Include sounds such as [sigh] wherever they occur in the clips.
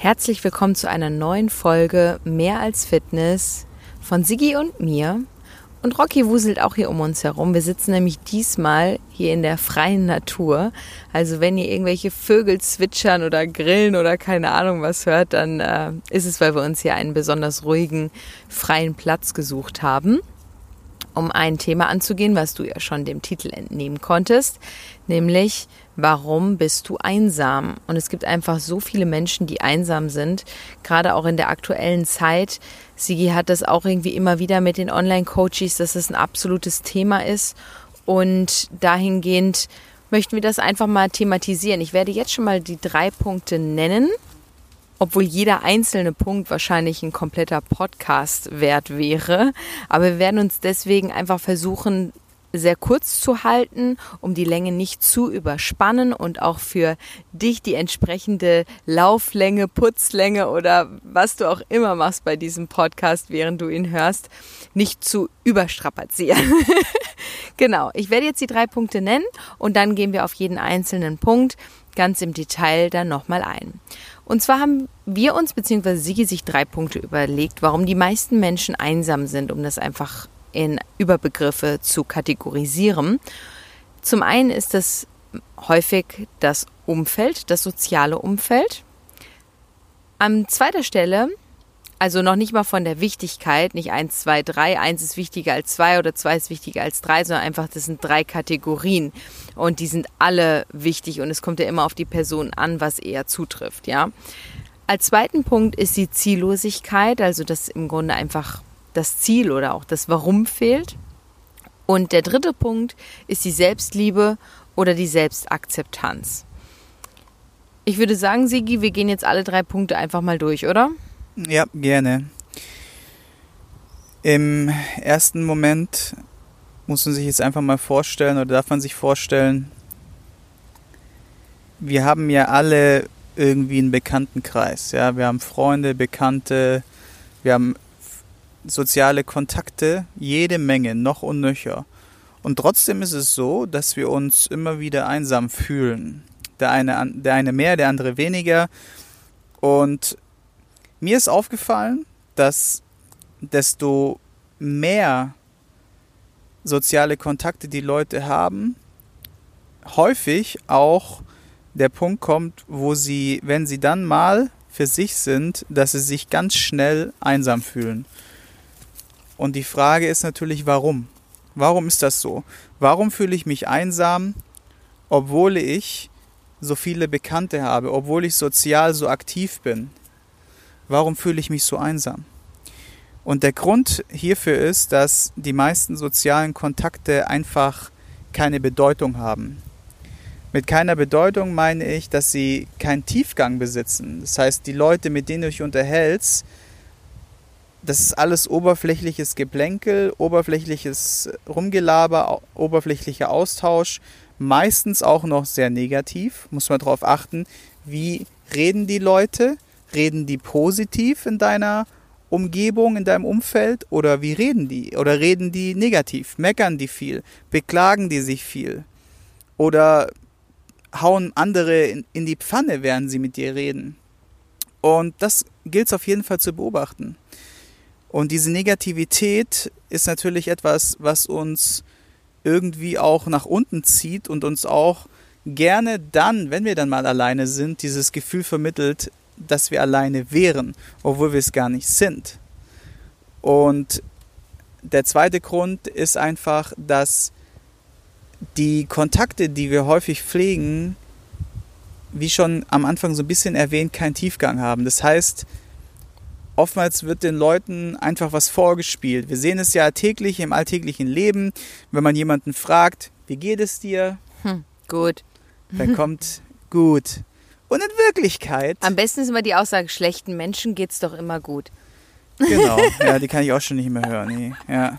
Herzlich willkommen zu einer neuen Folge Mehr als Fitness von Sigi und mir. Und Rocky wuselt auch hier um uns herum. Wir sitzen nämlich diesmal hier in der freien Natur. Also wenn ihr irgendwelche Vögel zwitschern oder grillen oder keine Ahnung was hört, dann äh, ist es, weil wir uns hier einen besonders ruhigen, freien Platz gesucht haben um ein Thema anzugehen, was du ja schon dem Titel entnehmen konntest, nämlich warum bist du einsam? Und es gibt einfach so viele Menschen, die einsam sind, gerade auch in der aktuellen Zeit. Sigi hat das auch irgendwie immer wieder mit den Online-Coaches, dass es ein absolutes Thema ist. Und dahingehend möchten wir das einfach mal thematisieren. Ich werde jetzt schon mal die drei Punkte nennen obwohl jeder einzelne Punkt wahrscheinlich ein kompletter Podcast wert wäre. Aber wir werden uns deswegen einfach versuchen, sehr kurz zu halten, um die Länge nicht zu überspannen und auch für dich die entsprechende Lauflänge, Putzlänge oder was du auch immer machst bei diesem Podcast, während du ihn hörst, nicht zu überstrapazieren. [laughs] genau, ich werde jetzt die drei Punkte nennen und dann gehen wir auf jeden einzelnen Punkt ganz im Detail dann nochmal ein. Und zwar haben wir uns bzw. Sigi sich drei Punkte überlegt, warum die meisten Menschen einsam sind, um das einfach in Überbegriffe zu kategorisieren. Zum einen ist es häufig das Umfeld, das soziale Umfeld. An zweiter Stelle also noch nicht mal von der Wichtigkeit, nicht eins, zwei, drei, eins ist wichtiger als zwei oder zwei ist wichtiger als drei, sondern einfach, das sind drei Kategorien und die sind alle wichtig und es kommt ja immer auf die Person an, was eher zutrifft, ja. Als zweiten Punkt ist die Ziellosigkeit, also dass im Grunde einfach das Ziel oder auch das Warum fehlt. Und der dritte Punkt ist die Selbstliebe oder die Selbstakzeptanz. Ich würde sagen, Sigi, wir gehen jetzt alle drei Punkte einfach mal durch, oder? Ja, gerne. Im ersten Moment muss man sich jetzt einfach mal vorstellen oder darf man sich vorstellen, wir haben ja alle irgendwie einen Bekanntenkreis. Ja? Wir haben Freunde, Bekannte, wir haben soziale Kontakte, jede Menge, noch und nöcher. Und trotzdem ist es so, dass wir uns immer wieder einsam fühlen. Der eine, der eine mehr, der andere weniger. Und mir ist aufgefallen, dass desto mehr soziale Kontakte die Leute haben, häufig auch der Punkt kommt, wo sie, wenn sie dann mal für sich sind, dass sie sich ganz schnell einsam fühlen. Und die Frage ist natürlich, warum? Warum ist das so? Warum fühle ich mich einsam, obwohl ich so viele Bekannte habe, obwohl ich sozial so aktiv bin? Warum fühle ich mich so einsam? Und der Grund hierfür ist, dass die meisten sozialen Kontakte einfach keine Bedeutung haben. Mit keiner Bedeutung meine ich, dass sie keinen Tiefgang besitzen. Das heißt, die Leute, mit denen du dich unterhältst, das ist alles oberflächliches Geplänkel, oberflächliches Rumgelaber, oberflächlicher Austausch, meistens auch noch sehr negativ, muss man darauf achten, wie reden die Leute, Reden die positiv in deiner Umgebung, in deinem Umfeld oder wie reden die? Oder reden die negativ? Meckern die viel? Beklagen die sich viel? Oder hauen andere in, in die Pfanne, während sie mit dir reden? Und das gilt es auf jeden Fall zu beobachten. Und diese Negativität ist natürlich etwas, was uns irgendwie auch nach unten zieht und uns auch gerne dann, wenn wir dann mal alleine sind, dieses Gefühl vermittelt, dass wir alleine wären, obwohl wir es gar nicht sind. Und der zweite Grund ist einfach, dass die Kontakte, die wir häufig pflegen, wie schon am Anfang so ein bisschen erwähnt, keinen Tiefgang haben. Das heißt, oftmals wird den Leuten einfach was vorgespielt. Wir sehen es ja täglich im alltäglichen Leben, wenn man jemanden fragt, wie geht es dir? Hm, gut. Dann kommt gut. Und in Wirklichkeit. Am besten ist immer die Aussage, schlechten Menschen geht's doch immer gut. Genau, [laughs] ja, die kann ich auch schon nicht mehr hören. Nee. Ja.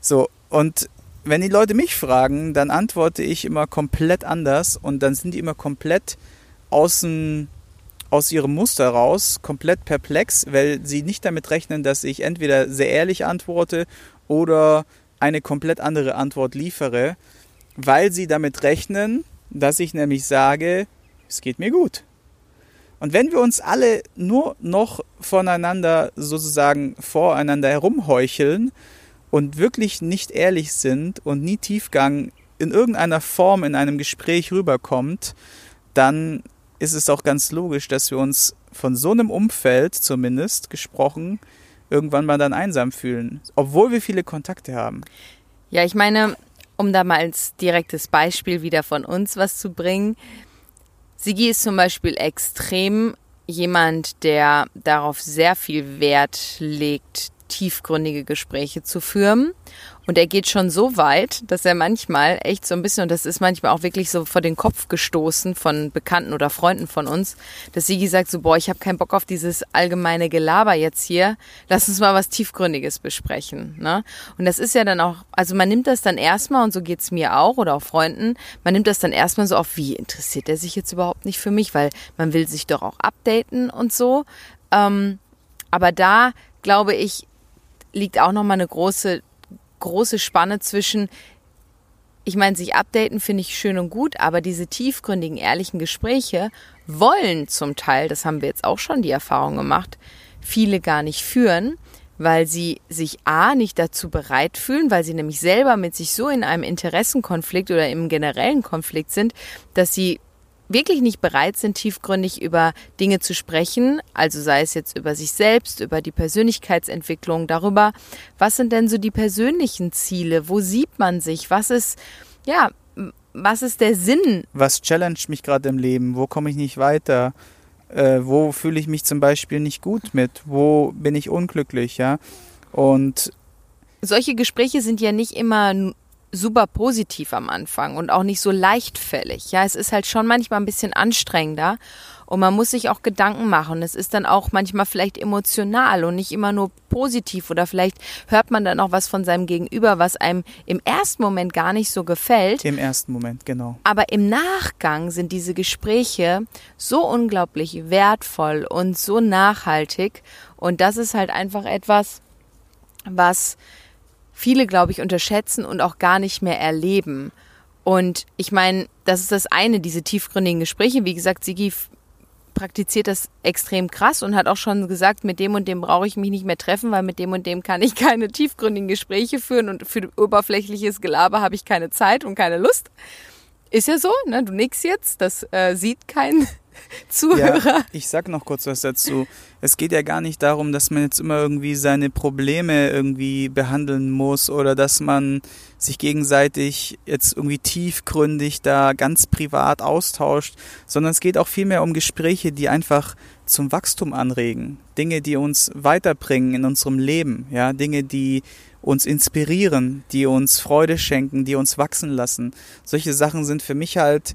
So, und wenn die Leute mich fragen, dann antworte ich immer komplett anders und dann sind die immer komplett außen, aus ihrem Muster raus, komplett perplex, weil sie nicht damit rechnen, dass ich entweder sehr ehrlich antworte oder eine komplett andere Antwort liefere, weil sie damit rechnen, dass ich nämlich sage, es geht mir gut. Und wenn wir uns alle nur noch voneinander sozusagen voreinander herumheucheln und wirklich nicht ehrlich sind und nie Tiefgang in irgendeiner Form in einem Gespräch rüberkommt, dann ist es auch ganz logisch, dass wir uns von so einem Umfeld zumindest gesprochen irgendwann mal dann einsam fühlen, obwohl wir viele Kontakte haben. Ja, ich meine, um da mal als direktes Beispiel wieder von uns was zu bringen, Sigi ist zum Beispiel extrem jemand, der darauf sehr viel Wert legt, tiefgründige Gespräche zu führen. Und er geht schon so weit, dass er manchmal echt so ein bisschen, und das ist manchmal auch wirklich so vor den Kopf gestoßen von Bekannten oder Freunden von uns, dass Sigi sagt so, boah, ich habe keinen Bock auf dieses allgemeine Gelaber jetzt hier. Lass uns mal was Tiefgründiges besprechen. Ne? Und das ist ja dann auch, also man nimmt das dann erstmal, und so geht's mir auch oder auch Freunden, man nimmt das dann erstmal so auf, wie interessiert er sich jetzt überhaupt nicht für mich, weil man will sich doch auch updaten und so. Ähm, aber da, glaube ich, liegt auch nochmal eine große große Spanne zwischen, ich meine, sich updaten finde ich schön und gut, aber diese tiefgründigen, ehrlichen Gespräche wollen zum Teil, das haben wir jetzt auch schon die Erfahrung gemacht, viele gar nicht führen, weil sie sich A nicht dazu bereit fühlen, weil sie nämlich selber mit sich so in einem Interessenkonflikt oder im generellen Konflikt sind, dass sie wirklich nicht bereit sind, tiefgründig über Dinge zu sprechen, also sei es jetzt über sich selbst, über die Persönlichkeitsentwicklung, darüber, was sind denn so die persönlichen Ziele, wo sieht man sich, was ist, ja, was ist der Sinn? Was challenge mich gerade im Leben? Wo komme ich nicht weiter? Äh, wo fühle ich mich zum Beispiel nicht gut mit? Wo bin ich unglücklich, ja? Und solche Gespräche sind ja nicht immer super positiv am Anfang und auch nicht so leichtfällig. Ja, es ist halt schon manchmal ein bisschen anstrengender und man muss sich auch Gedanken machen. Es ist dann auch manchmal vielleicht emotional und nicht immer nur positiv oder vielleicht hört man dann auch was von seinem Gegenüber, was einem im ersten Moment gar nicht so gefällt. Im ersten Moment, genau. Aber im Nachgang sind diese Gespräche so unglaublich wertvoll und so nachhaltig und das ist halt einfach etwas, was viele, glaube ich, unterschätzen und auch gar nicht mehr erleben. Und ich meine, das ist das eine, diese tiefgründigen Gespräche. Wie gesagt, Sigi praktiziert das extrem krass und hat auch schon gesagt, mit dem und dem brauche ich mich nicht mehr treffen, weil mit dem und dem kann ich [laughs] keine tiefgründigen Gespräche führen und für oberflächliches Gelaber habe ich keine Zeit und keine Lust. Ist ja so, ne? Du nix jetzt, das äh, sieht kein [laughs] Zuhörer. Ja, ich sag noch kurz was dazu. Es geht ja gar nicht darum, dass man jetzt immer irgendwie seine Probleme irgendwie behandeln muss oder dass man sich gegenseitig jetzt irgendwie tiefgründig da ganz privat austauscht, sondern es geht auch vielmehr um Gespräche, die einfach zum Wachstum anregen. Dinge, die uns weiterbringen in unserem Leben, ja, Dinge, die uns inspirieren, die uns Freude schenken, die uns wachsen lassen. Solche Sachen sind für mich halt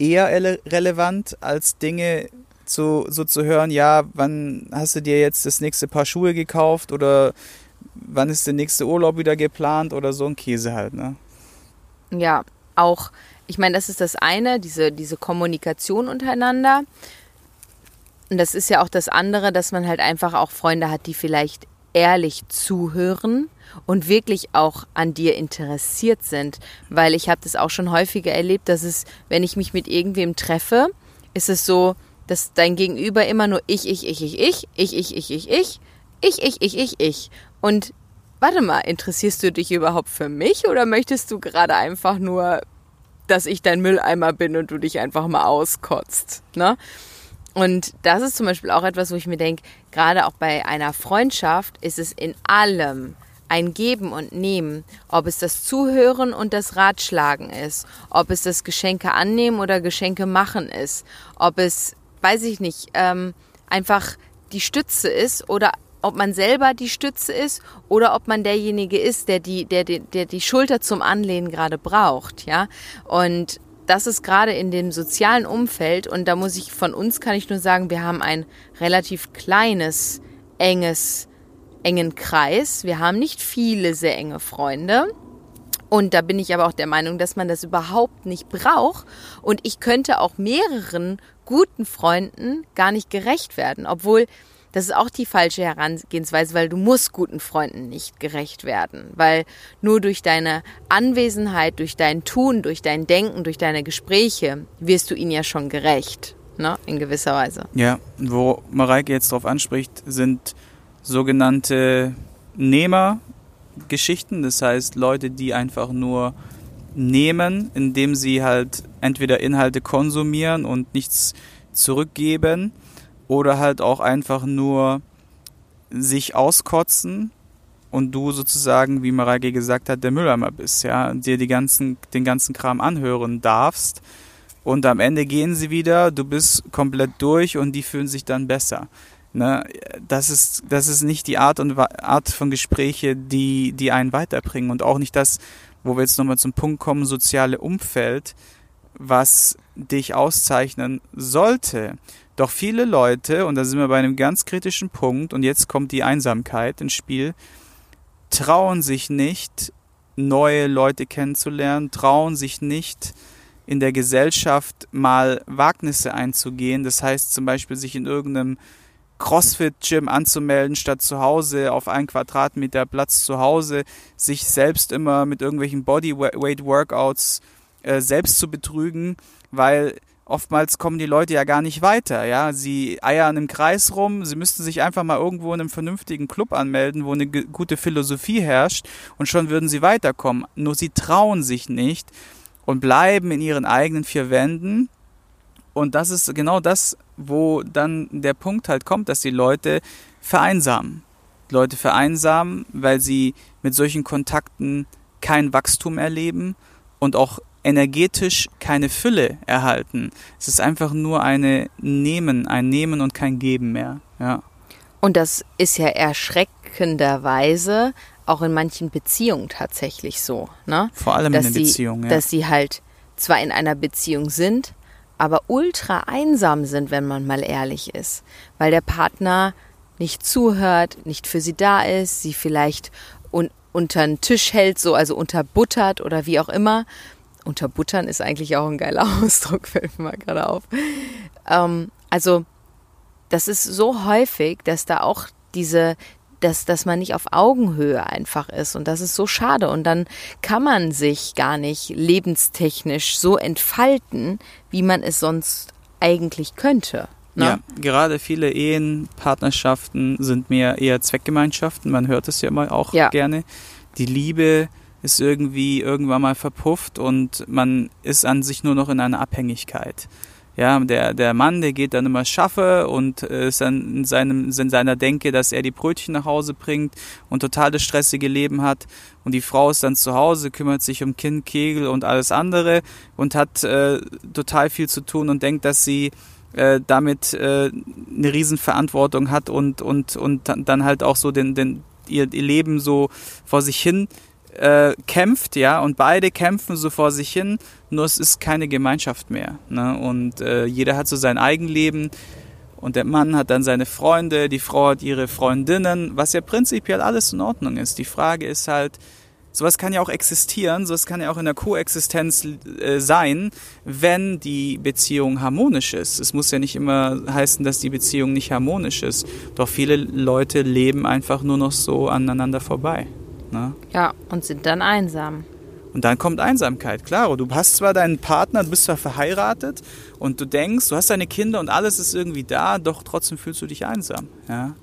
eher relevant als Dinge zu, so zu hören, ja, wann hast du dir jetzt das nächste Paar Schuhe gekauft oder wann ist der nächste Urlaub wieder geplant oder so ein Käse halt, ne? Ja, auch, ich meine, das ist das eine, diese, diese Kommunikation untereinander. Und das ist ja auch das andere, dass man halt einfach auch Freunde hat, die vielleicht ehrlich zuhören und wirklich auch an dir interessiert sind. Weil ich habe das auch schon häufiger erlebt, dass es, wenn ich mich mit irgendwem treffe, ist es so, dass dein Gegenüber immer nur ich, ich, ich, ich, ich, ich, ich, ich, ich, ich, ich, ich, ich, ich, ich. Und warte mal, interessierst du dich überhaupt für mich oder möchtest du gerade einfach nur, dass ich dein Mülleimer bin und du dich einfach mal auskotzt? Ne? Und das ist zum Beispiel auch etwas, wo ich mir denke, gerade auch bei einer Freundschaft ist es in allem ein Geben und Nehmen, ob es das Zuhören und das Ratschlagen ist, ob es das Geschenke annehmen oder Geschenke machen ist, ob es, weiß ich nicht, ähm, einfach die Stütze ist oder ob man selber die Stütze ist oder ob man derjenige ist, der die, der, der, der die Schulter zum Anlehnen gerade braucht, ja. Und das ist gerade in dem sozialen Umfeld und da muss ich von uns kann ich nur sagen, wir haben ein relativ kleines, enges engen Kreis. Wir haben nicht viele sehr enge Freunde. Und da bin ich aber auch der Meinung, dass man das überhaupt nicht braucht. Und ich könnte auch mehreren guten Freunden gar nicht gerecht werden. Obwohl, das ist auch die falsche Herangehensweise, weil du musst guten Freunden nicht gerecht werden. Weil nur durch deine Anwesenheit, durch dein Tun, durch dein Denken, durch deine Gespräche wirst du ihnen ja schon gerecht. ne? In gewisser Weise. Ja, wo Mareike jetzt drauf anspricht, sind sogenannte Nehmergeschichten. Das heißt, Leute, die einfach nur nehmen, indem sie halt entweder Inhalte konsumieren und nichts zurückgeben oder halt auch einfach nur sich auskotzen und du sozusagen, wie Mareike gesagt hat, der Mülleimer bist, ja, dir die ganzen, den ganzen Kram anhören darfst und am Ende gehen sie wieder, du bist komplett durch und die fühlen sich dann besser. Ne? Das, ist, das ist nicht die Art und Art von Gespräche, die, die einen weiterbringen und auch nicht das, wo wir jetzt nochmal zum Punkt kommen, soziale Umfeld, was dich auszeichnen sollte. Doch viele Leute, und da sind wir bei einem ganz kritischen Punkt, und jetzt kommt die Einsamkeit ins Spiel, trauen sich nicht, neue Leute kennenzulernen, trauen sich nicht, in der Gesellschaft mal Wagnisse einzugehen. Das heißt zum Beispiel sich in irgendeinem CrossFit-Gym anzumelden, statt zu Hause auf einen Quadratmeter Platz zu Hause, sich selbst immer mit irgendwelchen Bodyweight-Workouts äh, selbst zu betrügen, weil oftmals kommen die Leute ja gar nicht weiter, ja. Sie eiern im Kreis rum, sie müssten sich einfach mal irgendwo in einem vernünftigen Club anmelden, wo eine gute Philosophie herrscht und schon würden sie weiterkommen. Nur sie trauen sich nicht und bleiben in ihren eigenen vier Wänden. Und das ist genau das, wo dann der Punkt halt kommt, dass die Leute vereinsamen. Die Leute vereinsamen, weil sie mit solchen Kontakten kein Wachstum erleben und auch energetisch keine Fülle erhalten. Es ist einfach nur eine Nehmen, ein Nehmen und kein Geben mehr. Ja. Und das ist ja erschreckenderweise auch in manchen Beziehungen tatsächlich so. Ne? Vor allem dass in den Beziehungen. Ja. Dass sie halt zwar in einer Beziehung sind, aber ultra einsam sind, wenn man mal ehrlich ist. Weil der Partner nicht zuhört, nicht für sie da ist, sie vielleicht un unter den Tisch hält, so also unterbuttert oder wie auch immer. Unterbuttern ist eigentlich auch ein geiler [laughs] Ausdruck, fällt mir mal gerade auf. Ähm, also das ist so häufig, dass da auch diese, dass, dass man nicht auf Augenhöhe einfach ist. Und das ist so schade. Und dann kann man sich gar nicht lebenstechnisch so entfalten, wie man es sonst eigentlich könnte. Ne? Ja, gerade viele Ehen, Partnerschaften sind mehr eher Zweckgemeinschaften. Man hört es ja immer auch ja. gerne. Die Liebe ist irgendwie irgendwann mal verpufft und man ist an sich nur noch in einer Abhängigkeit. Ja, der, der Mann, der geht dann immer schaffe und äh, ist dann in, seinem, in seiner Denke, dass er die Brötchen nach Hause bringt und total das stressige Leben hat. Und die Frau ist dann zu Hause, kümmert sich um Kind, Kegel und alles andere und hat äh, total viel zu tun und denkt, dass sie äh, damit äh, eine Riesenverantwortung hat und, und, und dann halt auch so den, den, ihr, ihr Leben so vor sich hin äh, kämpft, ja, und beide kämpfen so vor sich hin, nur es ist keine Gemeinschaft mehr. Ne? Und äh, jeder hat so sein Eigenleben und der Mann hat dann seine Freunde, die Frau hat ihre Freundinnen, was ja prinzipiell alles in Ordnung ist. Die Frage ist halt, sowas kann ja auch existieren, sowas kann ja auch in der Koexistenz äh, sein, wenn die Beziehung harmonisch ist. Es muss ja nicht immer heißen, dass die Beziehung nicht harmonisch ist. Doch viele Leute leben einfach nur noch so aneinander vorbei. Ne? Ja, und sind dann einsam. Und dann kommt Einsamkeit, klar. Du hast zwar deinen Partner, du bist zwar verheiratet und du denkst, du hast deine Kinder und alles ist irgendwie da, doch trotzdem fühlst du dich einsam. Ja?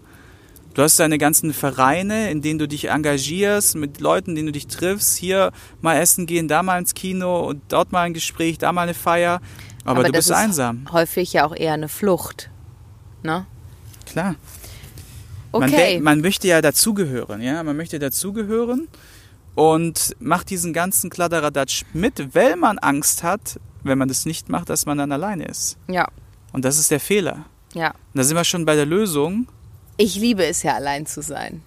Du hast deine ganzen Vereine, in denen du dich engagierst, mit Leuten, denen du dich triffst, hier mal essen gehen, da mal ins Kino und dort mal ein Gespräch, da mal eine Feier. Aber, Aber du bist einsam. Häufig ja auch eher eine Flucht. Ne? Klar. Okay. Man, man möchte ja dazugehören, ja, man möchte dazugehören und macht diesen ganzen Kladderadatsch mit, weil man Angst hat, wenn man das nicht macht, dass man dann alleine ist. Ja. Und das ist der Fehler. Ja. Und da sind wir schon bei der Lösung. Ich liebe es ja, allein zu sein.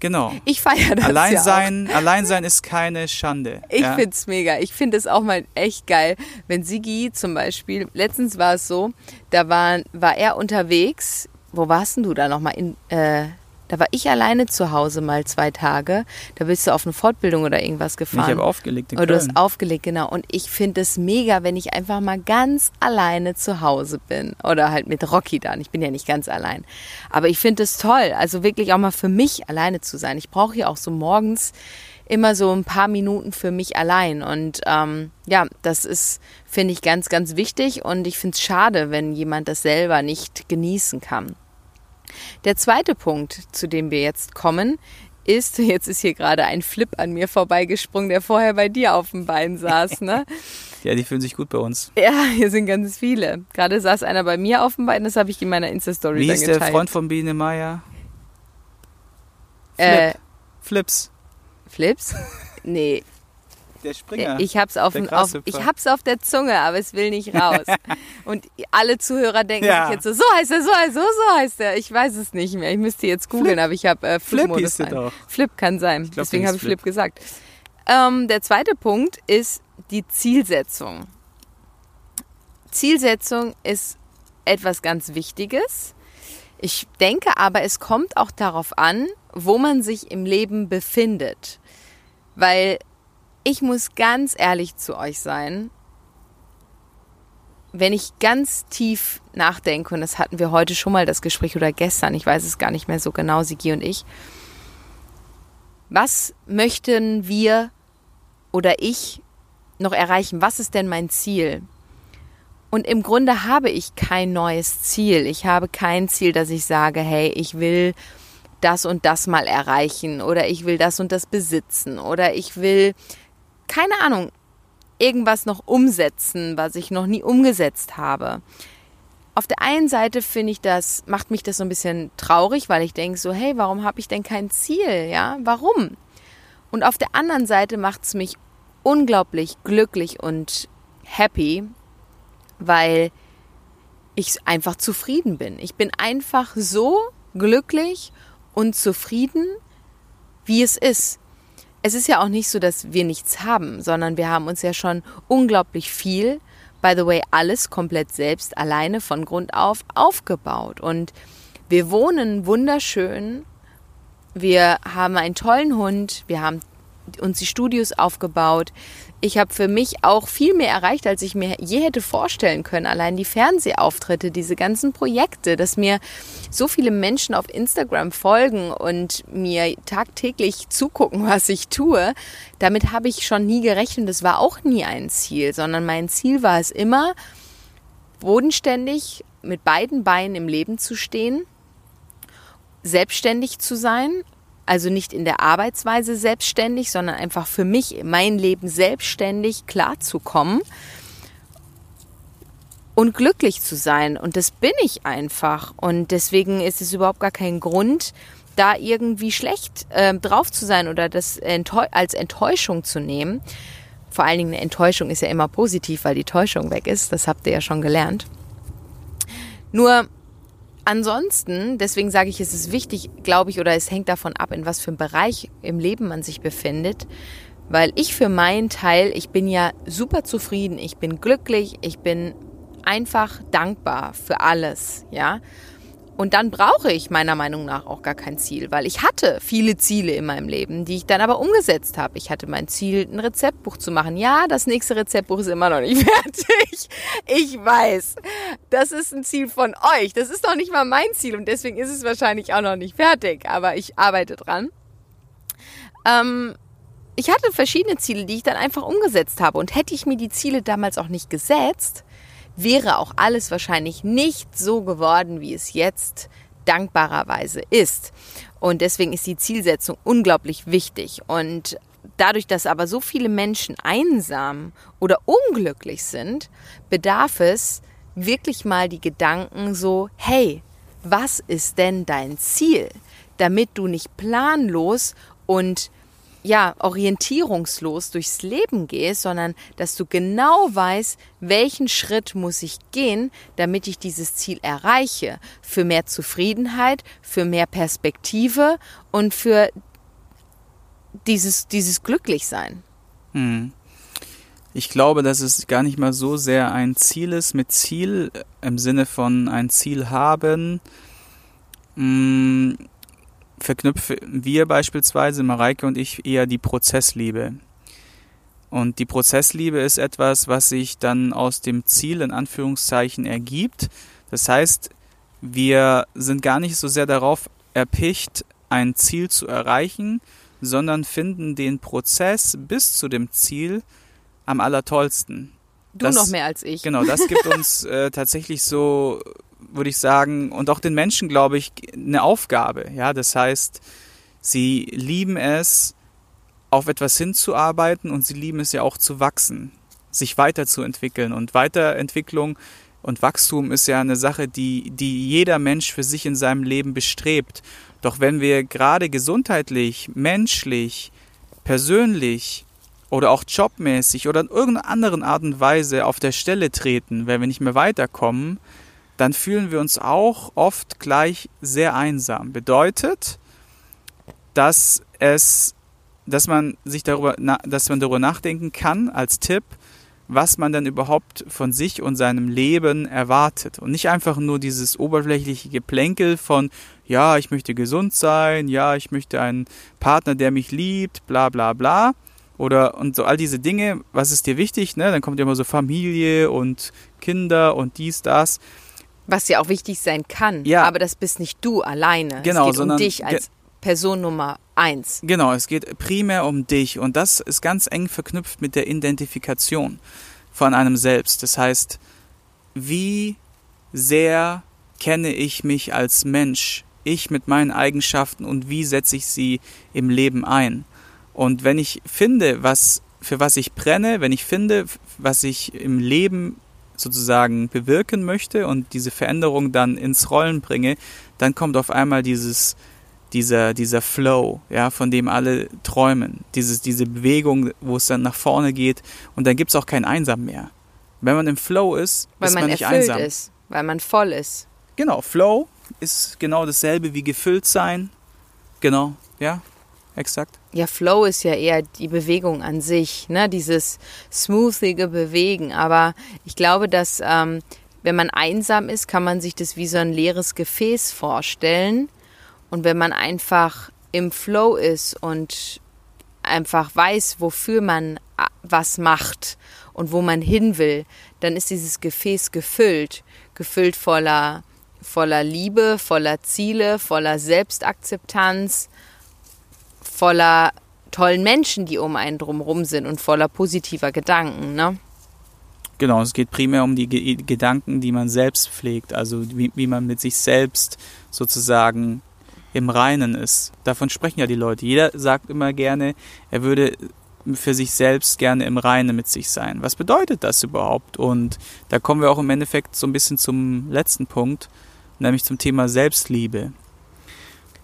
Genau. Ich feiere das allein ja sein, auch. Allein sein ist keine Schande. [laughs] Ich ja? es mega. Ich finde es auch mal echt geil, wenn Sigi zum Beispiel, letztens war es so, da war, war er unterwegs wo warst denn du da nochmal? In, äh, da war ich alleine zu Hause mal zwei Tage. Da bist du auf eine Fortbildung oder irgendwas gefahren. Ich habe aufgelegt in Oder Köln. du hast aufgelegt, genau. Und ich finde es mega, wenn ich einfach mal ganz alleine zu Hause bin. Oder halt mit Rocky dann. Ich bin ja nicht ganz allein. Aber ich finde es toll, also wirklich auch mal für mich alleine zu sein. Ich brauche ja auch so morgens immer so ein paar Minuten für mich allein. Und ähm, ja, das ist, finde ich, ganz, ganz wichtig. Und ich finde es schade, wenn jemand das selber nicht genießen kann. Der zweite Punkt, zu dem wir jetzt kommen, ist, [laughs] jetzt ist hier gerade ein Flip an mir vorbeigesprungen, der vorher bei dir auf dem Bein saß, ne? [laughs] ja, die fühlen sich gut bei uns. Ja, hier sind ganz viele. Gerade saß einer bei mir auf dem Bein, das habe ich in meiner Insta-Story Wie ist der Freund von Biene Meier? Flip. Äh, Flips. Flips? [laughs] Nee, der Springer. Ich hab's auf, auf, ich hab's auf der Zunge, aber es will nicht raus. [laughs] Und alle Zuhörer denken ja. sich jetzt so, so heißt er, so heißt er, so heißt er. Ich weiß es nicht mehr. Ich müsste jetzt googeln, aber ich habe äh, Flipmodus Flip Doch. Flip kann sein. Glaub, Deswegen habe ich Flip, Flip gesagt. Ähm, der zweite Punkt ist die Zielsetzung. Zielsetzung ist etwas ganz Wichtiges. Ich denke aber, es kommt auch darauf an, wo man sich im Leben befindet. Weil ich muss ganz ehrlich zu euch sein. Wenn ich ganz tief nachdenke, und das hatten wir heute schon mal das Gespräch oder gestern, ich weiß es gar nicht mehr so genau, Sigi und ich. Was möchten wir oder ich noch erreichen? Was ist denn mein Ziel? Und im Grunde habe ich kein neues Ziel. Ich habe kein Ziel, dass ich sage, hey, ich will das und das mal erreichen oder ich will das und das besitzen oder ich will keine Ahnung, irgendwas noch umsetzen, was ich noch nie umgesetzt habe. Auf der einen Seite finde ich das, macht mich das so ein bisschen traurig, weil ich denke so, hey, warum habe ich denn kein Ziel? Ja, warum? Und auf der anderen Seite macht es mich unglaublich glücklich und happy, weil ich einfach zufrieden bin. Ich bin einfach so glücklich und zufrieden, wie es ist es ist ja auch nicht so, dass wir nichts haben, sondern wir haben uns ja schon unglaublich viel, by the way, alles komplett selbst alleine von Grund auf aufgebaut. Und wir wohnen wunderschön. Wir haben einen tollen Hund. Wir haben uns die Studios aufgebaut ich habe für mich auch viel mehr erreicht, als ich mir je hätte vorstellen können. Allein die Fernsehauftritte, diese ganzen Projekte, dass mir so viele Menschen auf Instagram folgen und mir tagtäglich zugucken, was ich tue, damit habe ich schon nie gerechnet. Das war auch nie ein Ziel, sondern mein Ziel war es immer, bodenständig mit beiden Beinen im Leben zu stehen, selbstständig zu sein, also nicht in der Arbeitsweise selbstständig, sondern einfach für mich, mein Leben selbstständig klarzukommen und glücklich zu sein. Und das bin ich einfach. Und deswegen ist es überhaupt gar kein Grund, da irgendwie schlecht äh, drauf zu sein oder das enttäu als Enttäuschung zu nehmen. Vor allen Dingen eine Enttäuschung ist ja immer positiv, weil die Täuschung weg ist. Das habt ihr ja schon gelernt. Nur Ansonsten, deswegen sage ich, es ist wichtig, glaube ich, oder es hängt davon ab, in was für einem Bereich im Leben man sich befindet. Weil ich für meinen Teil, ich bin ja super zufrieden, ich bin glücklich, ich bin einfach dankbar für alles, ja. Und dann brauche ich meiner Meinung nach auch gar kein Ziel, weil ich hatte viele Ziele in meinem Leben, die ich dann aber umgesetzt habe. Ich hatte mein Ziel, ein Rezeptbuch zu machen. Ja, das nächste Rezeptbuch ist immer noch nicht [laughs] fertig. Ich weiß, das ist ein Ziel von euch. Das ist doch nicht mal mein Ziel und deswegen ist es wahrscheinlich auch noch nicht fertig, aber ich arbeite dran. Ähm, ich hatte verschiedene Ziele, die ich dann einfach umgesetzt habe. Und hätte ich mir die Ziele damals auch nicht gesetzt, wäre auch alles wahrscheinlich nicht so geworden, wie es jetzt dankbarerweise ist. Und deswegen ist die Zielsetzung unglaublich wichtig. Und dadurch, dass aber so viele Menschen einsam oder unglücklich sind, bedarf es wirklich mal die Gedanken so, hey, was ist denn dein Ziel? Damit du nicht planlos und ja, orientierungslos durchs Leben gehst, sondern dass du genau weißt, welchen Schritt muss ich gehen, damit ich dieses Ziel erreiche. Für mehr Zufriedenheit, für mehr Perspektive und für dieses, dieses Glücklichsein. Hm. Ich glaube, dass es gar nicht mal so sehr ein Ziel ist mit Ziel im Sinne von ein Ziel haben. Verknüpfen wir beispielsweise, Mareike und ich, eher die Prozessliebe. Und die Prozessliebe ist etwas, was sich dann aus dem Ziel in Anführungszeichen ergibt. Das heißt, wir sind gar nicht so sehr darauf erpicht, ein Ziel zu erreichen, sondern finden den Prozess bis zu dem Ziel am allertollsten. Du das, noch mehr als ich. Genau, das gibt [laughs] uns äh, tatsächlich so, würde ich sagen, und auch den Menschen, glaube ich, eine Aufgabe. Ja, das heißt, sie lieben es, auf etwas hinzuarbeiten und sie lieben es ja auch zu wachsen, sich weiterzuentwickeln. Und Weiterentwicklung und Wachstum ist ja eine Sache, die, die jeder Mensch für sich in seinem Leben bestrebt. Doch wenn wir gerade gesundheitlich, menschlich, persönlich oder auch jobmäßig oder in irgendeiner anderen Art und Weise auf der Stelle treten, wenn wir nicht mehr weiterkommen, dann fühlen wir uns auch oft gleich sehr einsam. Bedeutet, dass es, dass man sich darüber, dass man darüber nachdenken kann als Tipp, was man dann überhaupt von sich und seinem Leben erwartet. Und nicht einfach nur dieses oberflächliche Geplänkel von, ja, ich möchte gesund sein, ja, ich möchte einen Partner, der mich liebt, bla bla bla. Oder und so all diese Dinge, was ist dir wichtig, ne? Dann kommt ja immer so Familie und Kinder und dies, das. Was ja auch wichtig sein kann, ja. aber das bist nicht du alleine. Genau, es geht sondern um dich als Person Nummer eins. Genau, es geht primär um dich und das ist ganz eng verknüpft mit der Identifikation von einem selbst. Das heißt, wie sehr kenne ich mich als Mensch, ich mit meinen Eigenschaften und wie setze ich sie im Leben ein? Und wenn ich finde, was für was ich brenne, wenn ich finde, was ich im Leben sozusagen bewirken möchte und diese Veränderung dann ins Rollen bringe, dann kommt auf einmal dieses dieser, dieser Flow, ja, von dem alle träumen. Dieses, diese Bewegung, wo es dann nach vorne geht und dann gibt es auch kein Einsam mehr. Wenn man im Flow ist, weil ist man, man nicht erfüllt einsam. ist, weil man voll ist. Genau, Flow ist genau dasselbe wie gefüllt sein. Genau, ja, exakt. Ja, Flow ist ja eher die Bewegung an sich, ne? dieses smoothige Bewegen. Aber ich glaube, dass ähm, wenn man einsam ist, kann man sich das wie so ein leeres Gefäß vorstellen und wenn man einfach im Flow ist und einfach weiß, wofür man was macht und wo man hin will, dann ist dieses Gefäß gefüllt, gefüllt voller, voller Liebe, voller Ziele, voller Selbstakzeptanz, voller tollen Menschen, die um einen drumherum sind und voller positiver Gedanken, ne? Genau, es geht primär um die Ge Gedanken, die man selbst pflegt, also wie, wie man mit sich selbst sozusagen im Reinen ist. Davon sprechen ja die Leute. Jeder sagt immer gerne, er würde für sich selbst gerne im Reinen mit sich sein. Was bedeutet das überhaupt? Und da kommen wir auch im Endeffekt so ein bisschen zum letzten Punkt, nämlich zum Thema Selbstliebe.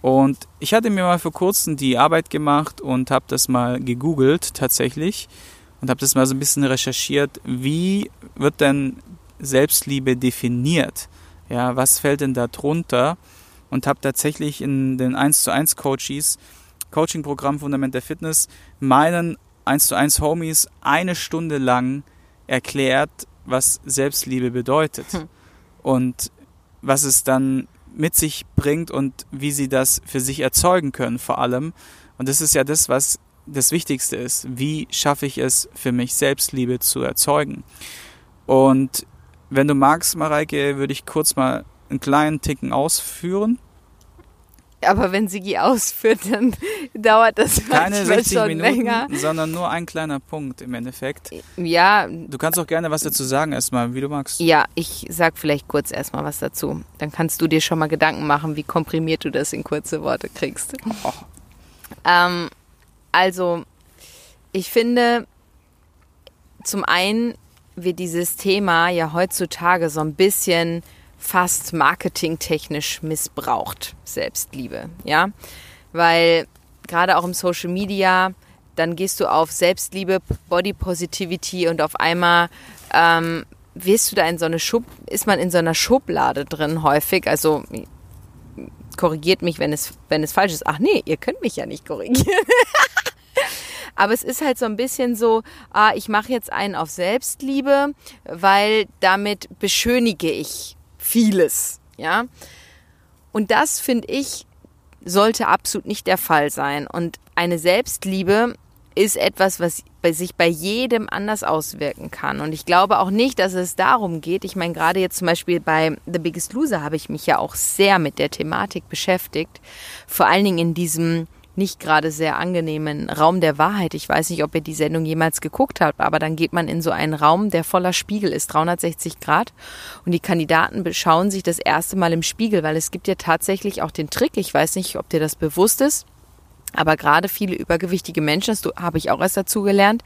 Und ich hatte mir mal vor kurzem die Arbeit gemacht und habe das mal gegoogelt tatsächlich und habe das mal so ein bisschen recherchiert, wie wird denn Selbstliebe definiert? Ja, was fällt denn da drunter? und habe tatsächlich in den 1 zu 1 Coaches, Coaching-Programm Fundament der Fitness, meinen 1 zu 1 Homies eine Stunde lang erklärt, was Selbstliebe bedeutet hm. und was es dann mit sich bringt und wie sie das für sich erzeugen können vor allem. Und das ist ja das, was das Wichtigste ist. Wie schaffe ich es für mich, Selbstliebe zu erzeugen? Und wenn du magst, Mareike, würde ich kurz mal einen kleinen Ticken ausführen. Aber wenn Sigi ausführt, dann [laughs] dauert das Keine 60 schon Minuten, länger. sondern nur ein kleiner Punkt im Endeffekt. Ja. Du kannst auch gerne was dazu sagen erstmal, wie du magst. Ja, ich sag vielleicht kurz erstmal was dazu. Dann kannst du dir schon mal Gedanken machen, wie komprimiert du das in kurze Worte kriegst. Oh. Ähm, also, ich finde, zum einen wird dieses Thema ja heutzutage so ein bisschen fast marketingtechnisch missbraucht, Selbstliebe, ja, weil gerade auch im Social Media, dann gehst du auf Selbstliebe, Body Positivity und auf einmal ähm, wirst du da in so eine Schub, ist man in so einer Schublade drin häufig, also korrigiert mich, wenn es, wenn es falsch ist. Ach nee, ihr könnt mich ja nicht korrigieren. [laughs] Aber es ist halt so ein bisschen so, ah, ich mache jetzt einen auf Selbstliebe, weil damit beschönige ich vieles, ja. Und das finde ich sollte absolut nicht der Fall sein. Und eine Selbstliebe ist etwas, was bei sich bei jedem anders auswirken kann. Und ich glaube auch nicht, dass es darum geht. Ich meine, gerade jetzt zum Beispiel bei The Biggest Loser habe ich mich ja auch sehr mit der Thematik beschäftigt. Vor allen Dingen in diesem nicht gerade sehr angenehmen Raum der Wahrheit. Ich weiß nicht, ob ihr die Sendung jemals geguckt habt, aber dann geht man in so einen Raum, der voller Spiegel ist, 360 Grad. Und die Kandidaten beschauen sich das erste Mal im Spiegel, weil es gibt ja tatsächlich auch den Trick, ich weiß nicht, ob dir das bewusst ist, aber gerade viele übergewichtige Menschen, das habe ich auch erst dazu gelernt,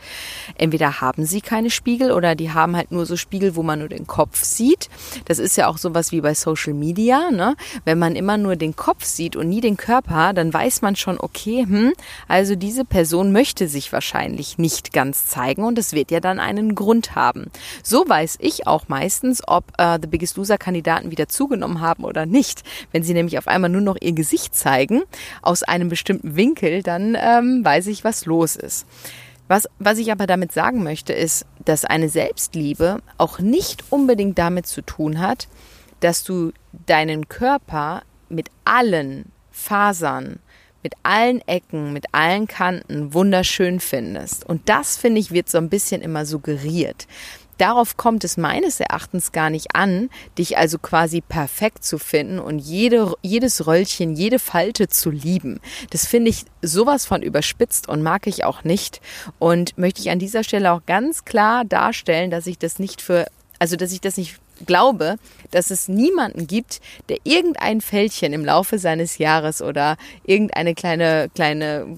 entweder haben sie keine Spiegel oder die haben halt nur so Spiegel, wo man nur den Kopf sieht. Das ist ja auch sowas wie bei Social Media. Ne? Wenn man immer nur den Kopf sieht und nie den Körper, dann weiß man schon, okay, hm, also diese Person möchte sich wahrscheinlich nicht ganz zeigen und es wird ja dann einen Grund haben. So weiß ich auch meistens, ob äh, The Biggest Loser Kandidaten wieder zugenommen haben oder nicht. Wenn sie nämlich auf einmal nur noch ihr Gesicht zeigen, aus einem bestimmten Winkel, Winkel, dann ähm, weiß ich, was los ist. Was, was ich aber damit sagen möchte, ist, dass eine Selbstliebe auch nicht unbedingt damit zu tun hat, dass du deinen Körper mit allen Fasern, mit allen Ecken, mit allen Kanten wunderschön findest. Und das, finde ich, wird so ein bisschen immer suggeriert. Darauf kommt es meines Erachtens gar nicht an, dich also quasi perfekt zu finden und jede, jedes Röllchen, jede Falte zu lieben. Das finde ich sowas von überspitzt und mag ich auch nicht. Und möchte ich an dieser Stelle auch ganz klar darstellen, dass ich das nicht für, also dass ich das nicht glaube, dass es niemanden gibt, der irgendein Fältchen im Laufe seines Jahres oder irgendeine kleine, kleine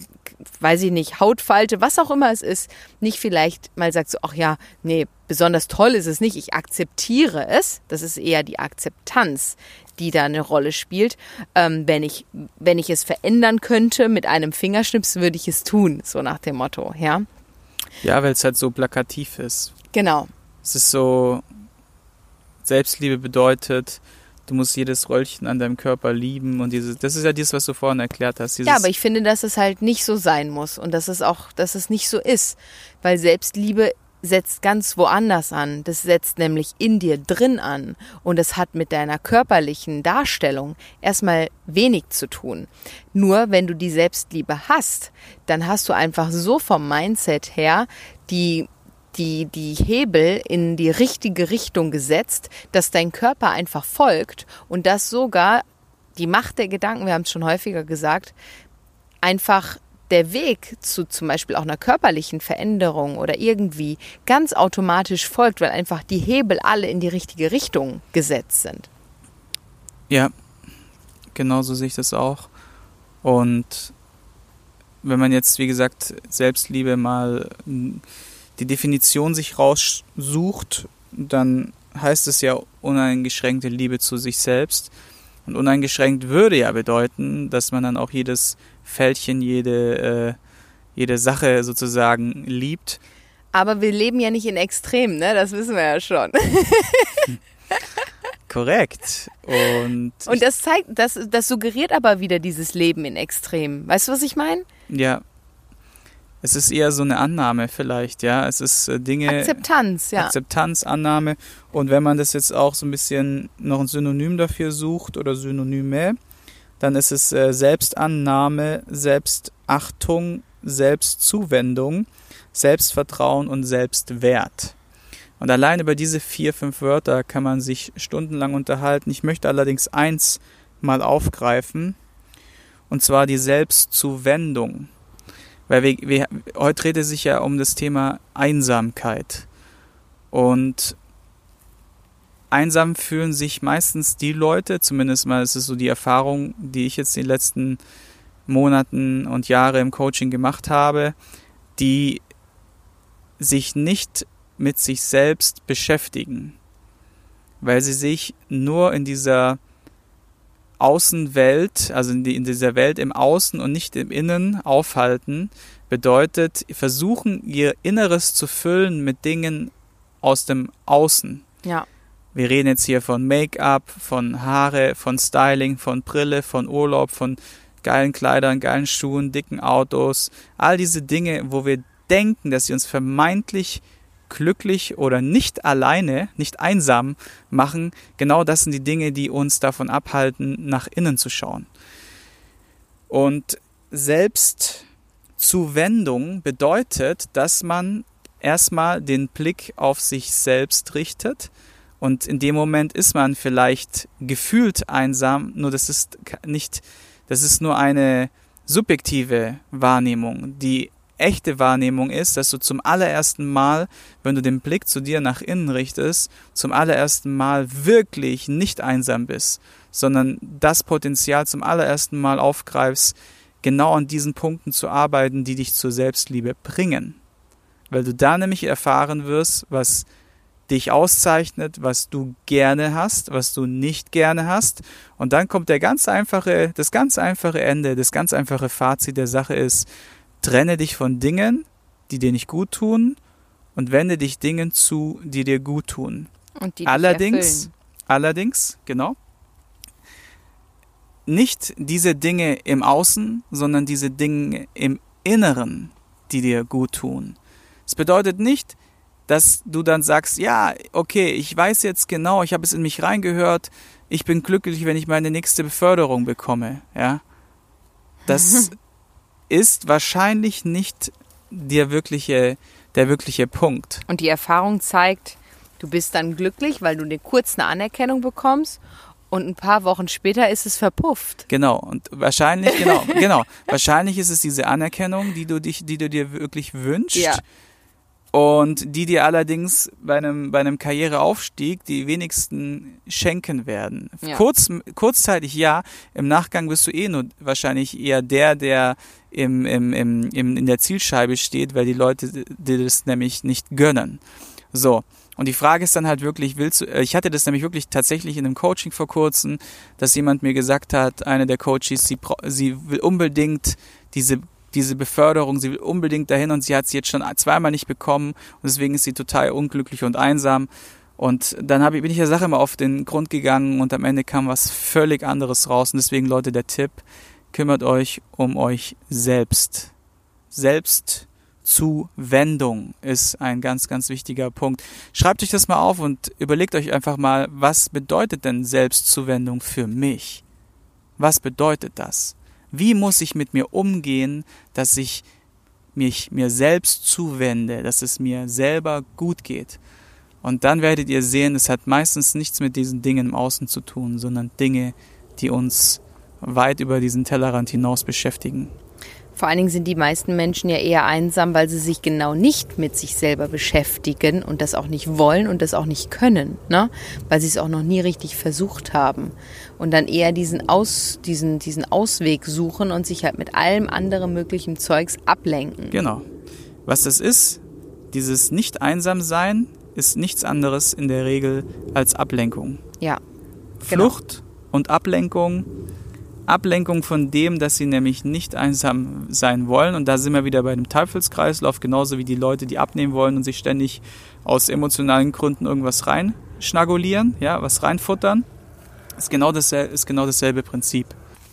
weiß ich nicht, Hautfalte, was auch immer es ist, nicht vielleicht mal sagt so, ach ja, nee, besonders toll ist es nicht, ich akzeptiere es, das ist eher die Akzeptanz, die da eine Rolle spielt. Ähm, wenn, ich, wenn ich es verändern könnte mit einem Fingerschnips, würde ich es tun, so nach dem Motto, ja. Ja, weil es halt so plakativ ist. Genau. Es ist so, Selbstliebe bedeutet, du musst jedes Röllchen an deinem Körper lieben und dieses, das ist ja das, was du vorhin erklärt hast. ja, aber ich finde, dass es halt nicht so sein muss und dass es auch, dass es nicht so ist, weil Selbstliebe setzt ganz woanders an. Das setzt nämlich in dir drin an und es hat mit deiner körperlichen Darstellung erstmal wenig zu tun. Nur wenn du die Selbstliebe hast, dann hast du einfach so vom Mindset her die die, die Hebel in die richtige Richtung gesetzt, dass dein Körper einfach folgt und dass sogar die Macht der Gedanken, wir haben es schon häufiger gesagt, einfach der Weg zu zum Beispiel auch einer körperlichen Veränderung oder irgendwie ganz automatisch folgt, weil einfach die Hebel alle in die richtige Richtung gesetzt sind. Ja, genau so sehe ich das auch. Und wenn man jetzt, wie gesagt, Selbstliebe mal die Definition sich raussucht, dann heißt es ja uneingeschränkte Liebe zu sich selbst. Und uneingeschränkt würde ja bedeuten, dass man dann auch jedes Fältchen, jede, äh, jede Sache sozusagen liebt. Aber wir leben ja nicht in Extremen, ne? Das wissen wir ja schon. [laughs] Korrekt. Und, Und das zeigt, das, das suggeriert aber wieder dieses Leben in Extremen. Weißt du, was ich meine? Ja, es ist eher so eine Annahme vielleicht, ja. Es ist äh, Dinge. Akzeptanz, ja. Akzeptanz, Annahme. Und wenn man das jetzt auch so ein bisschen noch ein Synonym dafür sucht oder Synonyme, dann ist es äh, Selbstannahme, Selbstachtung, Selbstzuwendung, Selbstvertrauen und Selbstwert. Und allein über diese vier, fünf Wörter kann man sich stundenlang unterhalten. Ich möchte allerdings eins mal aufgreifen, und zwar die Selbstzuwendung. Weil wir, wir, heute dreht es sich ja um das Thema Einsamkeit. Und einsam fühlen sich meistens die Leute, zumindest mal ist es so die Erfahrung, die ich jetzt in den letzten Monaten und Jahre im Coaching gemacht habe, die sich nicht mit sich selbst beschäftigen, weil sie sich nur in dieser Außenwelt, also in, die, in dieser Welt im Außen und nicht im Innen aufhalten, bedeutet versuchen, ihr Inneres zu füllen mit Dingen aus dem Außen. Ja. Wir reden jetzt hier von Make-up, von Haare, von Styling, von Brille, von Urlaub, von geilen Kleidern, geilen Schuhen, dicken Autos, all diese Dinge, wo wir denken, dass sie uns vermeintlich glücklich oder nicht alleine, nicht einsam machen, genau das sind die Dinge, die uns davon abhalten, nach innen zu schauen. Und Selbstzuwendung bedeutet, dass man erstmal den Blick auf sich selbst richtet und in dem Moment ist man vielleicht gefühlt einsam, nur das ist nicht, das ist nur eine subjektive Wahrnehmung, die echte Wahrnehmung ist, dass du zum allerersten Mal, wenn du den Blick zu dir nach innen richtest, zum allerersten Mal wirklich nicht einsam bist, sondern das Potenzial zum allerersten Mal aufgreifst, genau an diesen Punkten zu arbeiten, die dich zur Selbstliebe bringen. Weil du da nämlich erfahren wirst, was dich auszeichnet, was du gerne hast, was du nicht gerne hast. Und dann kommt der ganz einfache, das ganz einfache Ende, das ganz einfache Fazit der Sache ist, trenne dich von Dingen, die dir nicht gut tun und wende dich Dingen zu, die dir gut tun. Und die allerdings, allerdings, genau, nicht diese Dinge im Außen, sondern diese Dinge im Inneren, die dir gut tun. Es bedeutet nicht, dass du dann sagst, ja, okay, ich weiß jetzt genau, ich habe es in mich reingehört, ich bin glücklich, wenn ich meine nächste Beförderung bekomme, ja. Das [laughs] ist wahrscheinlich nicht der wirkliche, der wirkliche Punkt. Und die Erfahrung zeigt, du bist dann glücklich, weil du eine kurze Anerkennung bekommst und ein paar Wochen später ist es verpufft. Genau und wahrscheinlich genau [laughs] genau wahrscheinlich ist es diese Anerkennung, die du dich, die du dir wirklich wünschst. Ja und die dir allerdings bei einem, bei einem Karriereaufstieg die wenigsten schenken werden. Ja. Kurz, kurzzeitig ja, im Nachgang bist du eh nur wahrscheinlich eher der, der im, im, im, im, in der Zielscheibe steht, weil die Leute dir das nämlich nicht gönnen. So. Und die Frage ist dann halt wirklich, willst du, ich hatte das nämlich wirklich tatsächlich in einem Coaching vor kurzem, dass jemand mir gesagt hat, eine der Coaches, sie, sie will unbedingt diese diese Beförderung, sie will unbedingt dahin und sie hat sie jetzt schon zweimal nicht bekommen und deswegen ist sie total unglücklich und einsam. Und dann hab ich, bin ich der Sache mal auf den Grund gegangen und am Ende kam was völlig anderes raus. Und deswegen, Leute, der Tipp, kümmert euch um euch selbst. Selbstzuwendung ist ein ganz, ganz wichtiger Punkt. Schreibt euch das mal auf und überlegt euch einfach mal, was bedeutet denn Selbstzuwendung für mich? Was bedeutet das? Wie muss ich mit mir umgehen, dass ich mich mir selbst zuwende, dass es mir selber gut geht? Und dann werdet ihr sehen, es hat meistens nichts mit diesen Dingen im Außen zu tun, sondern Dinge, die uns weit über diesen Tellerrand hinaus beschäftigen. Vor allen Dingen sind die meisten Menschen ja eher einsam, weil sie sich genau nicht mit sich selber beschäftigen und das auch nicht wollen und das auch nicht können, ne? weil sie es auch noch nie richtig versucht haben. Und dann eher diesen, Aus, diesen, diesen Ausweg suchen und sich halt mit allem anderen möglichen Zeugs ablenken. Genau. Was das ist, dieses Nicht-Einsam-Sein ist nichts anderes in der Regel als Ablenkung. Ja. Genau. Flucht und Ablenkung Ablenkung von dem, dass sie nämlich nicht einsam sein wollen. Und da sind wir wieder bei dem Teufelskreislauf, genauso wie die Leute, die abnehmen wollen und sich ständig aus emotionalen Gründen irgendwas reinschnagulieren, ja, was reinfuttern. Ist genau, dasselbe, ist genau dasselbe Prinzip.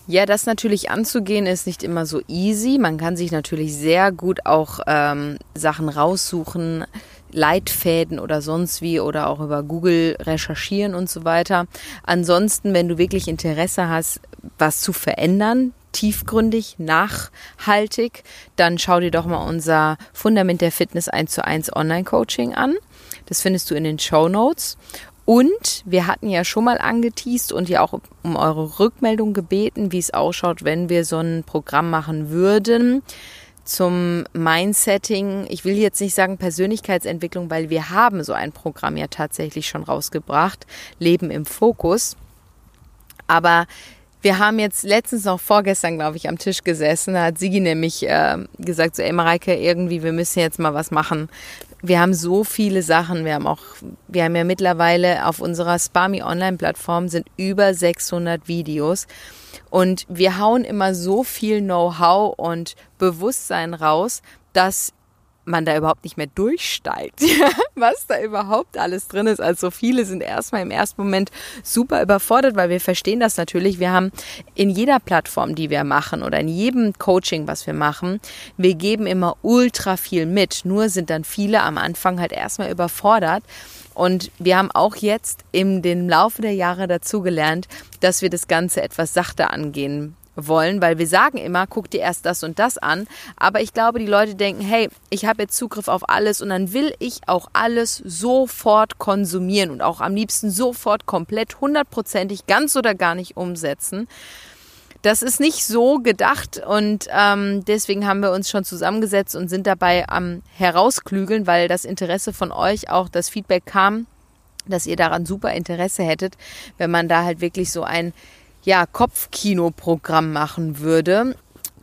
Ja, das natürlich anzugehen ist nicht immer so easy. Man kann sich natürlich sehr gut auch ähm, Sachen raussuchen, Leitfäden oder sonst wie oder auch über Google recherchieren und so weiter. Ansonsten, wenn du wirklich Interesse hast, was zu verändern, tiefgründig, nachhaltig, dann schau dir doch mal unser Fundament der Fitness 1 zu 1 Online Coaching an. Das findest du in den Show Notes. Und wir hatten ja schon mal angeteased und ja auch um eure Rückmeldung gebeten, wie es ausschaut, wenn wir so ein Programm machen würden zum Mindsetting. Ich will jetzt nicht sagen Persönlichkeitsentwicklung, weil wir haben so ein Programm ja tatsächlich schon rausgebracht, Leben im Fokus. Aber wir haben jetzt letztens noch vorgestern, glaube ich, am Tisch gesessen. Da hat Sigi nämlich äh, gesagt, so, ey Mareike, irgendwie, wir müssen jetzt mal was machen. Wir haben so viele Sachen. Wir haben auch, wir haben ja mittlerweile auf unserer Spami Online Plattform sind über 600 Videos. Und wir hauen immer so viel Know-how und Bewusstsein raus, dass man da überhaupt nicht mehr durchsteigt, [laughs] was da überhaupt alles drin ist. Also viele sind erstmal im ersten Moment super überfordert, weil wir verstehen das natürlich. Wir haben in jeder Plattform, die wir machen oder in jedem Coaching, was wir machen, wir geben immer ultra viel mit. Nur sind dann viele am Anfang halt erstmal überfordert. Und wir haben auch jetzt im Laufe der Jahre dazugelernt, dass wir das Ganze etwas sachter angehen wollen, weil wir sagen immer, guck dir erst das und das an. Aber ich glaube, die Leute denken, hey, ich habe jetzt Zugriff auf alles und dann will ich auch alles sofort konsumieren und auch am liebsten sofort komplett hundertprozentig ganz oder gar nicht umsetzen. das ist nicht so gedacht und ähm, deswegen haben wir uns schon zusammengesetzt und sind dabei am Herausklügeln, weil das Interesse von euch auch das Feedback kam, dass ihr daran super Interesse hättet, wenn man da halt wirklich so ein ja, Kopfkinoprogramm machen würde,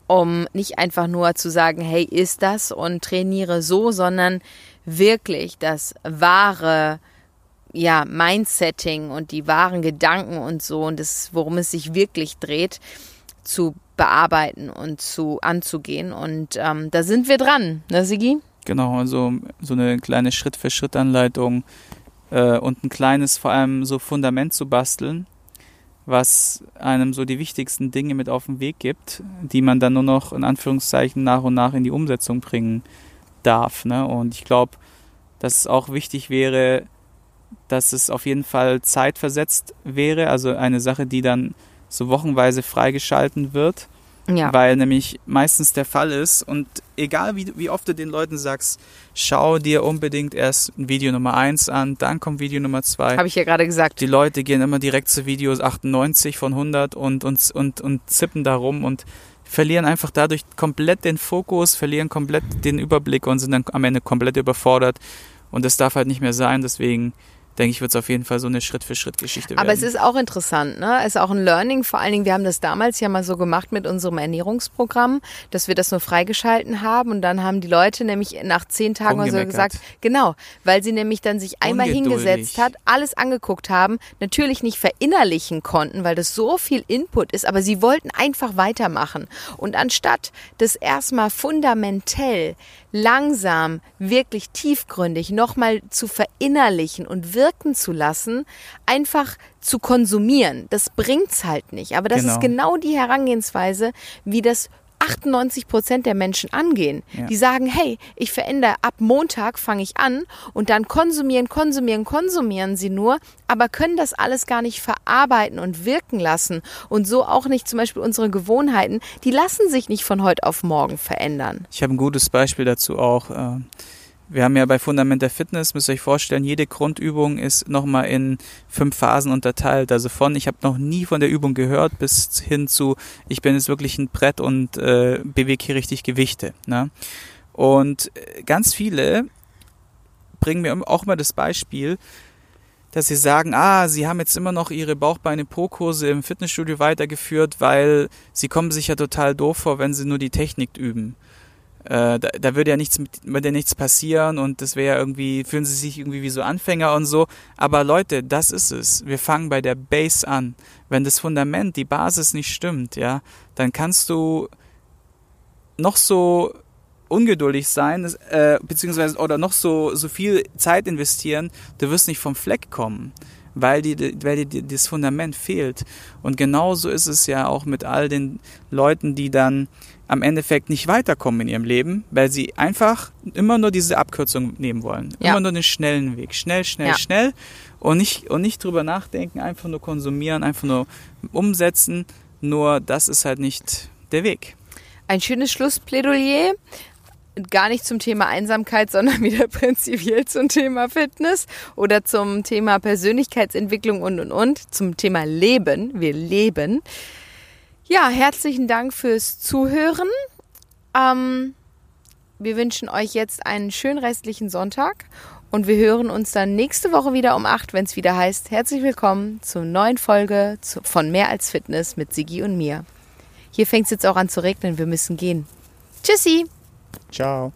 um nicht einfach nur zu sagen, hey, ist das und trainiere so, sondern wirklich das wahre ja, Mindsetting und die wahren Gedanken und so und das, worum es sich wirklich dreht, zu bearbeiten und zu anzugehen. Und ähm, da sind wir dran, ne, Sigi? Genau, also so eine kleine Schritt-für-Schritt-Anleitung äh, und ein kleines, vor allem so Fundament zu basteln, was einem so die wichtigsten Dinge mit auf den Weg gibt, die man dann nur noch in Anführungszeichen nach und nach in die Umsetzung bringen darf. Ne? Und ich glaube, dass es auch wichtig wäre, dass es auf jeden Fall zeitversetzt wäre, also eine Sache, die dann so wochenweise freigeschalten wird. Ja. Weil nämlich meistens der Fall ist und egal wie, wie oft du den Leuten sagst, schau dir unbedingt erst Video Nummer 1 an, dann kommt Video Nummer 2. Habe ich ja gerade gesagt. Die Leute gehen immer direkt zu Videos 98 von 100 und, und, und, und zippen da rum und verlieren einfach dadurch komplett den Fokus, verlieren komplett den Überblick und sind dann am Ende komplett überfordert. Und das darf halt nicht mehr sein, deswegen denke ich, wird es auf jeden Fall so eine Schritt-für-Schritt-Geschichte werden. Aber es ist auch interessant, ne? Es ist auch ein Learning. Vor allen Dingen, wir haben das damals ja mal so gemacht mit unserem Ernährungsprogramm, dass wir das nur freigeschalten haben und dann haben die Leute nämlich nach zehn Tagen oder so gesagt, genau, weil sie nämlich dann sich einmal Ungeduldig. hingesetzt hat, alles angeguckt haben, natürlich nicht verinnerlichen konnten, weil das so viel Input ist, aber sie wollten einfach weitermachen. Und anstatt das erstmal fundamentell langsam, wirklich tiefgründig nochmal zu verinnerlichen und wirken zu lassen, einfach zu konsumieren. Das bringt's halt nicht. Aber das genau. ist genau die Herangehensweise, wie das 98 Prozent der Menschen angehen. Ja. Die sagen, hey, ich verändere, ab Montag fange ich an und dann konsumieren, konsumieren, konsumieren sie nur, aber können das alles gar nicht verarbeiten und wirken lassen. Und so auch nicht zum Beispiel unsere Gewohnheiten, die lassen sich nicht von heute auf morgen verändern. Ich habe ein gutes Beispiel dazu auch. Äh, wir haben ja bei Fundament der Fitness, müsst ihr euch vorstellen, jede Grundübung ist nochmal in fünf Phasen unterteilt. Also von, ich habe noch nie von der Übung gehört, bis hin zu, ich bin jetzt wirklich ein Brett und äh, bewege hier richtig Gewichte. Ne? Und äh, ganz viele bringen mir auch mal das Beispiel, dass sie sagen, ah, sie haben jetzt immer noch ihre Bauchbeine-Po-Kurse im Fitnessstudio weitergeführt, weil sie kommen sich ja total doof vor, wenn sie nur die Technik üben äh, da, da würde ja nichts mit, würde nichts passieren und das wäre irgendwie, fühlen sie sich irgendwie wie so Anfänger und so. Aber Leute, das ist es. Wir fangen bei der Base an. Wenn das Fundament, die Basis nicht stimmt, ja, dann kannst du noch so ungeduldig sein, äh, beziehungsweise oder noch so, so viel Zeit investieren, du wirst nicht vom Fleck kommen, weil dir weil die, das Fundament fehlt. Und genauso ist es ja auch mit all den Leuten, die dann am Endeffekt nicht weiterkommen in ihrem Leben, weil sie einfach immer nur diese Abkürzung nehmen wollen. Ja. Immer nur den schnellen Weg. Schnell, schnell, ja. schnell. Und nicht, und nicht drüber nachdenken, einfach nur konsumieren, einfach nur umsetzen. Nur das ist halt nicht der Weg. Ein schönes Schlussplädoyer. Gar nicht zum Thema Einsamkeit, [laughs] sondern wieder prinzipiell zum Thema Fitness oder zum Thema Persönlichkeitsentwicklung und und und. Zum Thema Leben. Wir leben. Ja, herzlichen Dank fürs Zuhören. Ähm, wir wünschen euch jetzt einen schönen restlichen Sonntag und wir hören uns dann nächste Woche wieder um 8, wenn es wieder heißt, herzlich willkommen zur neuen Folge von Mehr als Fitness mit Sigi und mir. Hier fängt es jetzt auch an zu regnen, wir müssen gehen. Tschüssi. Ciao.